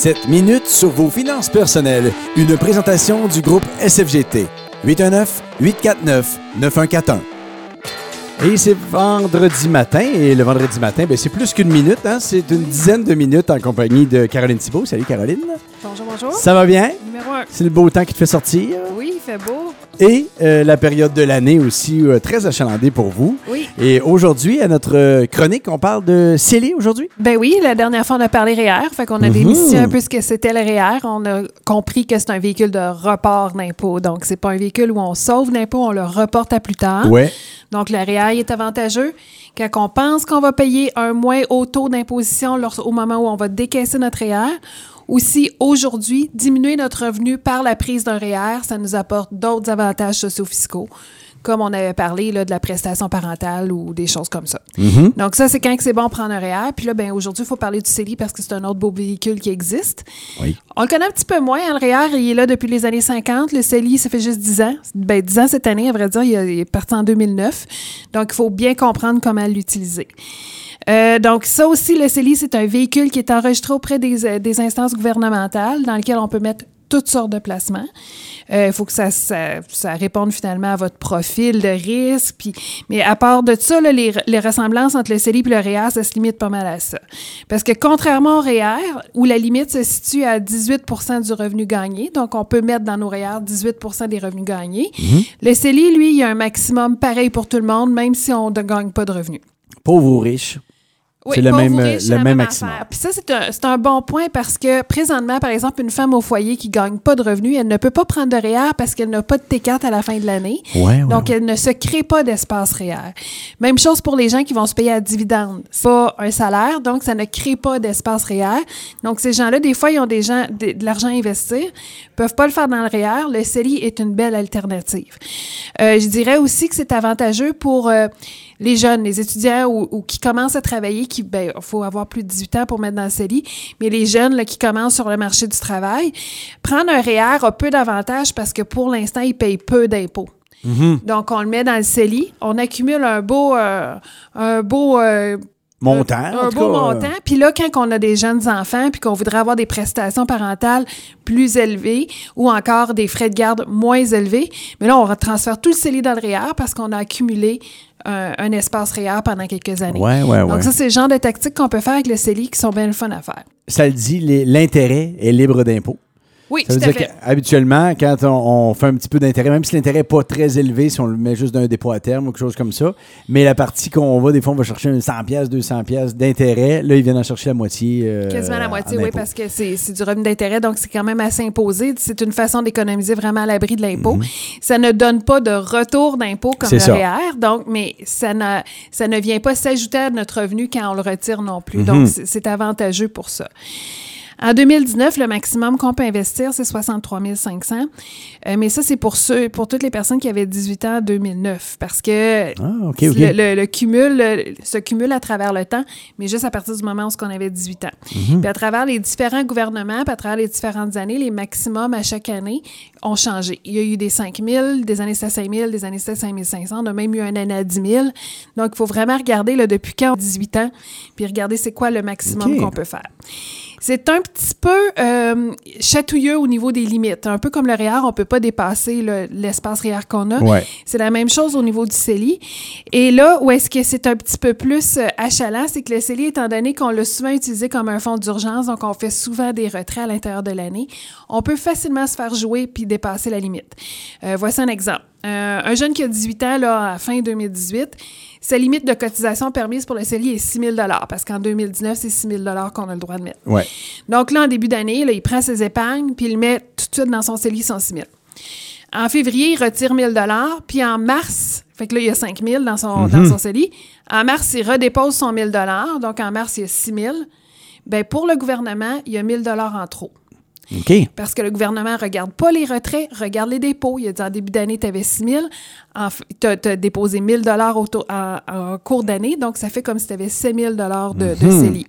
7 minutes sur vos finances personnelles. Une présentation du groupe SFGT. 819-849-9141. Et c'est vendredi matin. Et le vendredi matin, ben, c'est plus qu'une minute. Hein? C'est une dizaine de minutes en compagnie de Caroline Thibault. Salut Caroline. Bonjour, bonjour. Ça va bien? Numéro un. C'est le beau temps qui te fait sortir? Oui, il fait beau. Et euh, la période de l'année aussi euh, très achalandée pour vous. Oui. Et aujourd'hui, à notre euh, chronique, on parle de scellé aujourd'hui? Ben oui, la dernière fois, on a parlé REER. Fait qu'on a Mhm. démystifié un peu ce que c'était le REER. On a compris que c'est un véhicule de report d'impôt. Donc, c'est pas un véhicule où on sauve d'impôt, on le reporte à plus tard. Ouais. Donc, le REER est avantageux quand on pense qu'on va payer un moins haut taux d'imposition au moment où on va décaisser notre REER. Aussi, aujourd'hui, diminuer notre revenu par la prise d'un REER, ça nous apporte d'autres avantages socio-fiscaux, comme on avait parlé là, de la prestation parentale ou des choses comme ça. Mhm. Donc, ça, c'est quand c'est bon prendre un REER. Puis là, ben, aujourd'hui, il faut parler du CELI parce que c'est un autre beau véhicule qui existe. Oui. On le connaît un petit peu moins. hein, le REER, il est là depuis les années 50. Le CELI, ça fait juste 10 ans. Ben, 10 ans cette année, à vrai dire. Il, a- il est parti en 2009. Donc, il faut bien comprendre comment l'utiliser. Euh, donc, ça aussi, le CELI, c'est un véhicule qui est enregistré auprès des, euh, des instances gouvernementales dans lequel on peut mettre toutes sortes de placements. Euh, Il faut que ça, ça, ça réponde finalement à votre profil de risque. Puis, mais à part de ça, là, les, les ressemblances entre le CELI et le REER, ça se limite pas mal à ça. Parce que contrairement au REER, où la limite se situe à 18% du revenu gagné, donc on peut mettre dans nos REER 18% des revenus gagnés, le CELI, lui, il y a un maximum pareil pour tout le monde, même si on ne gagne pas de revenus. Pauvres ou riches. Oui, C'est le même, le même même. Puis ça, c'est un, un bon point parce que présentement, par exemple, une femme au foyer qui gagne pas de revenus, elle ne peut pas prendre de REER parce qu'elle n'a pas de T4 à la fin de l'année. Ouais, ouais, Donc, ouais. elle ne se crée pas d'espace REER. Même chose pour les gens qui vont se payer à dividende. C'est pas un salaire, donc ça ne crée pas d'espace REER. Donc, ces gens-là, des fois, ils ont des gens, de, de l'argent à investir, peuvent pas le faire dans le REER. Le CELI est une belle alternative. Euh, je dirais aussi que c'est avantageux pour euh, les jeunes, les étudiants ou, ou qui commencent à travailler, qui, ben, faut avoir plus de 18 ans pour mettre dans le CELI, mais les jeunes là, qui commencent sur le marché du travail, prendre un REER a peu d'avantages parce que pour l'instant, ils payent peu d'impôts. Donc, on le met dans le CELI, on accumule un beau, euh, un beau euh, Montant. un beau montant. Puis là, quand on a des jeunes enfants, puis qu'on voudrait avoir des prestations parentales plus élevées ou encore des frais de garde moins élevés, mais là, on transfère tout le CELI dans le REER parce qu'on a accumulé un, un espace REER pendant quelques années. Ouais, ouais, ouais. Donc ça, c'est le genre de tactiques qu'on peut faire avec le CELI qui sont bien le fun à faire. Ça le dit, l'intérêt est libre d'impôt. Oui, Ça veut tout à dire fait. qu'habituellement, quand on, on fait un petit peu d'intérêt, même si l'intérêt n'est pas très élevé, si on le met juste d'un dépôt à terme ou quelque chose comme ça, mais la partie qu'on va, des fois, on va chercher un 100 pièces, 200 pièces d'intérêt, là, ils viennent en chercher la moitié. euh, Quasiment la moitié, oui, parce que c'est du revenu d'intérêt, donc c'est quand même assez imposé. C'est une façon d'économiser vraiment à l'abri de l'impôt. Ça ne donne pas de retour d'impôt comme Mhm. Le ça. REER, donc, mais ça, ça ne vient pas s'ajouter à notre revenu quand on le retire non plus. Mhm. Donc, c'est c'est avantageux pour ça. En 2019, le maximum qu'on peut investir, c'est 63 500. Euh, mais ça, c'est pour ceux, pour toutes les personnes qui avaient 18 ans en 2009. Parce que Ah, le, le- le cumul se cumule à travers le temps, mais juste à partir du moment où on avait 18 ans. Mhm. Puis à travers les différents gouvernements, puis à travers les différentes années, les maximums à chaque année ont changé. Il y a eu des 5 000, des années c'était 5 000, des années c'était 5 500. On a même eu un année à 10 000. Donc, il faut vraiment regarder là, depuis quand on a 18 ans, puis regarder c'est quoi le maximum qu'on peut faire. C'est un petit peu euh, chatouilleux au niveau des limites. Un peu comme le REER, on ne peut pas dépasser le- l'espace REER qu'on a. Ouais. C'est la même chose au niveau du CELI. Et là, où est-ce que c'est un petit peu plus euh, achalant, c'est que le CELI, étant donné qu'on l'a souvent utilisé comme un fonds d'urgence, donc on fait souvent des retraits à l'intérieur de l'année, on peut facilement se faire jouer puis dépasser la limite. Euh, voici un exemple. Euh, un jeune qui a 18 ans, là, à fin 2018, sa limite de cotisation permise pour le CELI est 6 000 parce qu'en 2019, c'est 6 000 qu'on a le droit de mettre. Ouais. Donc là, en début d'année, il prend ses épargnes, puis il met tout de suite dans son CELI son 6 000. En février, il retire 1000 dollars, puis en mars, fait que là, il y a 5 000 dans son, dans son CELI. En mars, il redépose son 1000 dollars, donc en mars, il y a 6 000. Bien, pour le gouvernement, il y a 1000 dollars en trop. OK. Parce que le gouvernement ne regarde pas les retraits, regarde les dépôts. Il a dit en début d'année, tu avais 6 000. Tu as, déposé 1 000 en, en cours d'année. Donc, ça fait comme si tu avais 7 000 de, de CELI.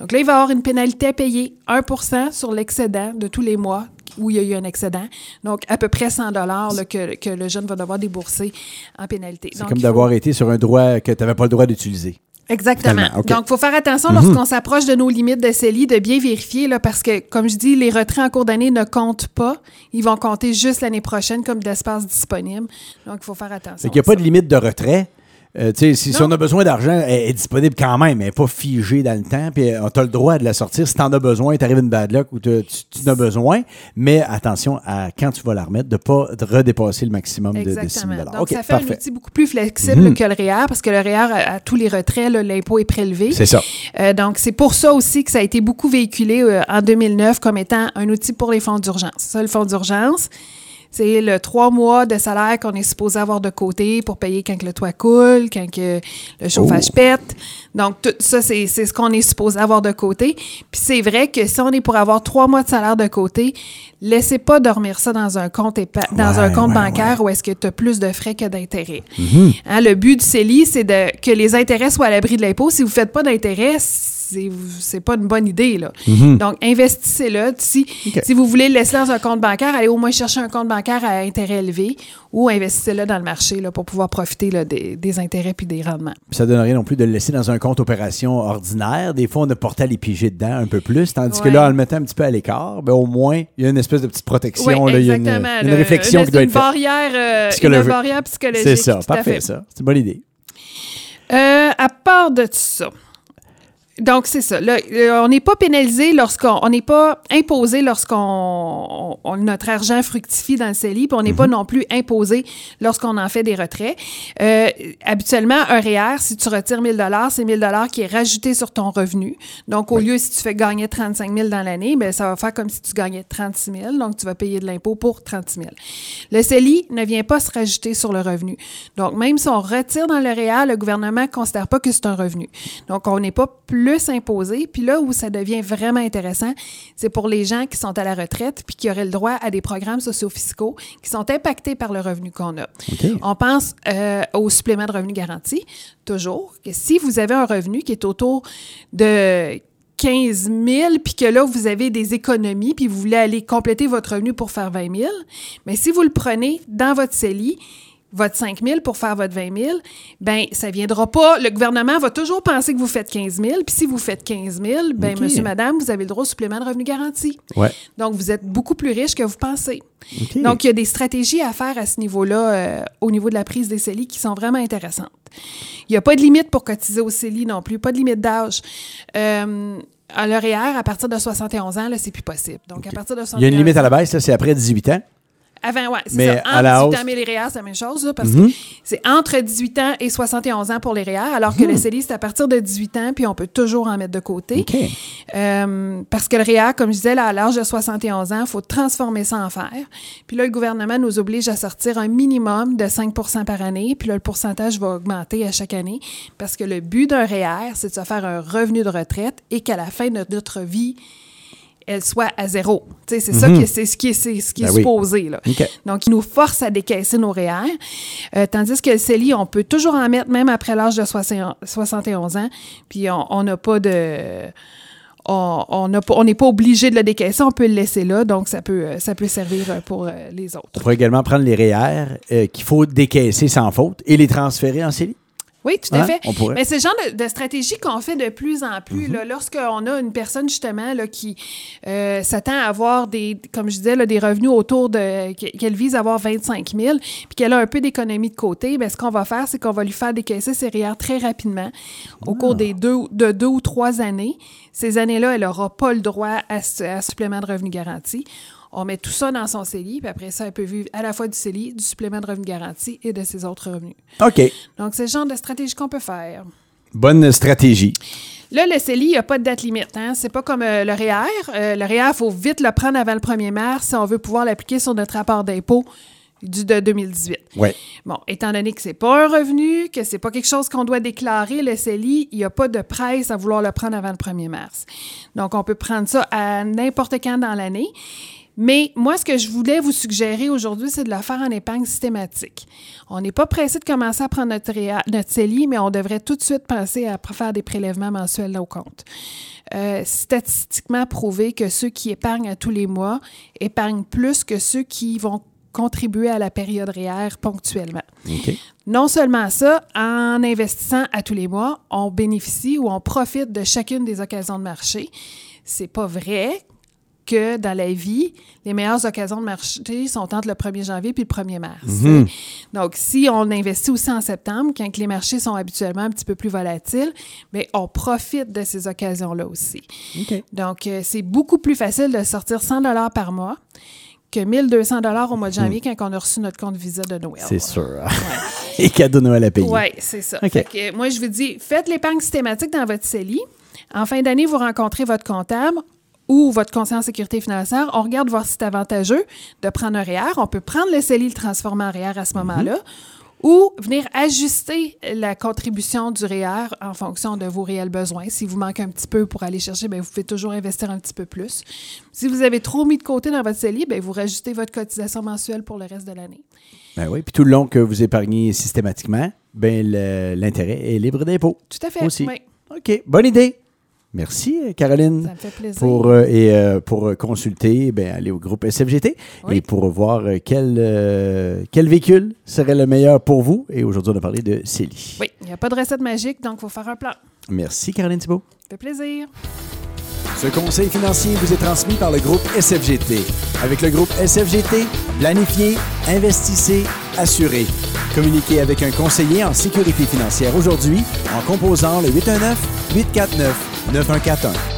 Donc là, il va avoir une pénalité à payer 1% sur l'excédent de tous les mois où il y a eu un excédent. Donc, à peu près 100 dollars que, que le jeune va devoir débourser en pénalité. C'est comme faut- d'avoir été sur un droit que tu n'avais pas le droit d'utiliser. Exactement. Donc, il faut faire attention Mhm. lorsqu'on s'approche de nos limites de CELI, de bien vérifier, là, parce que, comme je dis, les retraits en cours d'année ne comptent pas. Ils vont compter juste l'année prochaine comme d'espace disponible. Donc, il faut faire attention. Qu'il n'y a pas ça. de limite de retrait. Euh, tu sais, si, si on a besoin d'argent, elle est disponible quand même. Elle n'est pas figée dans le temps. Puis tu as le droit de la sortir. Si tu en as besoin, tu arrives une bad luck ou tu, en as besoin. Mais attention à quand tu vas la remettre, de ne pas redépasser le maximum de, de 6 Exactement. 000 Donc, ça fait parfait. un outil beaucoup plus flexible Mhm. que le REER, parce que le REER, à, à tous les retraits, l'impôt est prélevé. C'est ça. Euh, donc, c'est pour ça aussi que ça a été beaucoup véhiculé euh, en 2009 comme étant un outil pour les fonds d'urgence. Ça, le fonds d'urgence, c'est le trois mois de salaire qu'on est supposé avoir de côté pour payer quand que le toit coule, quand que le chauffage Oh. pète. Donc, tout ça, c'est c'est ce qu'on est supposé avoir de côté. Puis c'est vrai que si on est pour avoir trois mois de salaire de côté, laissez pas dormir ça dans un compte, épa- dans Ouais, un compte ouais, bancaire où est-ce que tu as plus de frais que d'intérêts. Mhm. Hein, le but du CELI, c'est de, que les intérêts soient à l'abri de l'impôt. Si vous ne faites pas d'intérêts, c'est pas une bonne idée. Là. Mhm. Donc, investissez-le. Si, si vous voulez le laisser dans un compte bancaire, allez au moins chercher un compte bancaire à intérêt élevé ou investissez-le dans le marché là, pour pouvoir profiter là, des, des intérêts puis des rendements. Puis ça donne rien non plus de le laisser dans un compte opération ordinaire. Des fois, on a porté à les piger dedans un peu plus. Tandis que là, en le mettant un petit peu à l'écart, ben, au moins, il y a une espèce de petite protection. Là. Il y a une, exactement. une Le- réflexion une, qui doit une être faite. barrière, euh, une barrière psychologique. C'est ça, tout parfait, fait. ça. C'est une bonne idée. Euh, à part de ça. Donc, c'est ça. Là, on n'est pas pénalisé lorsqu'on. On n'est pas imposé lorsqu'on. on- on- notre argent fructifie dans le CELI, puis on n'est pas non plus imposé lorsqu'on en fait des retraits. Euh, habituellement, un REER, si tu retires 1000 c'est 1000 qui est rajouté sur ton revenu. Donc, au lieu, si tu fais gagner 35 000 dans l'année, ben, ça va faire comme si tu gagnais 36 000. Donc, tu vas payer de l'impôt pour 36 000. Le CELI ne vient pas se rajouter sur le revenu. Donc, même si on retire dans le REER, le gouvernement ne considère pas que c'est un revenu. Donc, on n'est pas plus imposé. Puis là où ça devient vraiment intéressant, c'est pour les gens qui sont à la retraite puis qui auraient le droit à des programmes socio-fiscaux qui sont impactés par le revenu qu'on a. On pense euh, au supplément de revenu garanti, toujours, que si vous avez un revenu qui est autour de 15 000, puis que là, vous avez des économies, puis vous voulez aller compléter votre revenu pour faire 20 000, mais si vous le prenez dans votre CELI, votre 5 000 pour faire votre 20 000, bien, ça ne viendra pas. Le gouvernement va toujours penser que vous faites 15 000, puis si vous faites 15 000, bien, OK. monsieur, madame, vous avez le droit au supplément de revenu garanti. Ouais. Donc, vous êtes beaucoup plus riche que vous pensez. Donc, il y a des stratégies à faire à ce niveau-là, euh, au niveau de la prise des CELI, qui sont vraiment intéressantes. Il n'y a pas de limite pour cotiser au CELI non plus, pas de limite d'âge. Euh, à l'horaire, à partir de 71 ans, là, c'est plus possible. Donc, à partir de 71 Il y a une limite à la baisse, là, c'est après 18 ans? Avant, ouais, c'est Mais ça. à Entre la 18 hausse- ans, mais les REER, c'est la même chose, là, parce Mhm. que c'est entre 18 ans et 71 ans pour les REER, alors que Mhm. le CELI, c'est à partir de 18 ans, puis on peut toujours en mettre de côté. Euh, parce que le REER, comme je disais, là, à l'âge de 71 ans, il faut transformer ça en fer. Puis là, le gouvernement nous oblige à sortir un minimum de 5% par année. Puis là, le pourcentage va augmenter à chaque année. Parce que le but d'un REER, c'est de se faire un revenu de retraite et qu'à la fin de notre vie, elle soit à zéro. C'est ça que c'est ce qui est, ce qui est Ben oui. supposé. Là. Donc, il nous force à décaisser nos REER. Euh, tandis que le CELI, on peut toujours en mettre même après l'âge de 60 71 ans. Puis on on n'a pas de on on on n'est pas obligé de le décaisser, on peut le laisser là, donc ça peut, euh, ça peut servir euh, pour les On autres. pourrait également prendre les REER euh, qu'il faut décaisser sans faute et les transférer en CELI. Oui, tout à Hein? fait. On pourrait. Mais c'est le genre de, de stratégie qu'on fait de plus en plus. Mhm. là, Lorsqu'on a une personne, justement, là, qui euh, s'attend à avoir des, comme je disais, là, des revenus autour de. qu'elle vise à avoir 25 000, puis qu'elle a un peu d'économie de côté, bien, ce qu'on va faire, c'est qu'on va lui faire décaisser ses REER très rapidement au Ah. cours des deux, de deux ou trois années. Ces années-là, elle n'aura pas le droit à, à supplément de revenu garanti. On met tout ça dans son CELI, puis après ça, elle peut vivre à la fois du CELI, du supplément de revenu garanti et de ses autres revenus. OK. Donc, c'est le genre de stratégie qu'on peut faire. Bonne stratégie. Là, le CELI, il n'y a pas de date limite. Hein? C'est pas comme euh, le REER. Euh, le REER, il faut vite le prendre avant le 1er mars si on veut pouvoir l'appliquer sur notre rapport d'impôt du, de 2018. Ouais. Bon, étant donné que c'est pas un revenu, que c'est pas quelque chose qu'on doit déclarer, le CELI, il n'y a pas de presse à vouloir le prendre avant le 1er mars. Donc, on peut prendre ça à n'importe quand dans l'année. Mais moi, ce que je voulais vous suggérer aujourd'hui, c'est de le faire en épargne systématique. On n'est pas pressé de commencer à prendre notre, notre CELI, mais on devrait tout de suite penser à faire des prélèvements mensuels au compte. Euh, statistiquement prouvé que ceux qui épargnent à tous les mois épargnent plus que ceux qui vont contribuer à la période REER ponctuellement. OK. Non seulement ça, en investissant à tous les mois, on bénéficie ou on profite de chacune des occasions de marché. C'est pas vrai que dans la vie, les meilleures occasions de marché sont entre le 1er janvier puis le 1er mars. Mhm. Donc, si on investit aussi en septembre, quand les marchés sont habituellement un petit peu plus volatiles, bien, on profite de ces occasions-là aussi. Donc, euh, c'est beaucoup plus facile de sortir 100 dollars par mois que 1200 dollars au mois de janvier quand on a reçu notre compte Visa de Noël. C'est sûr. Et cadeau de Noël à payer. Oui, c'est ça. OK. Fait que, euh, moi, je vous dis, faites l'épargne systématique dans votre CELI. En fin d'année, vous rencontrez votre comptable ou votre conseiller en sécurité financière. On regarde voir si c'est avantageux de prendre un REER. On peut prendre le CELI et le transformer en REER à ce moment-là. Ou venir ajuster la contribution du REER en fonction de vos réels besoins. Si vous manquez un petit peu pour aller chercher, bien, vous pouvez toujours investir un petit peu plus. Si vous avez trop mis de côté dans votre CELI, bien, vous rajustez votre cotisation mensuelle pour le reste de l'année. Ben oui, puis tout le long que vous épargnez systématiquement, ben l'intérêt est libre d'impôt. Tout à fait. Aussi. Oui, OK, bonne idée. Merci, Caroline. ça me fait plaisir. Pour, euh, et euh, pour euh, consulter, ben, aller au groupe SFGT Oui. et pour voir quel, euh, quel véhicule serait le meilleur pour vous. Et aujourd'hui, on a parlé de CELI. Oui, il n'y a pas de recette magique, donc il faut faire un plan. Merci, Caroline Thibault. Ça fait plaisir. Ce conseil financier vous est transmis par le groupe SFGT. Avec le groupe SFGT, planifiez, investissez, assurez. Communiquez avec un conseiller en sécurité financière aujourd'hui en composant le 819 849 9141.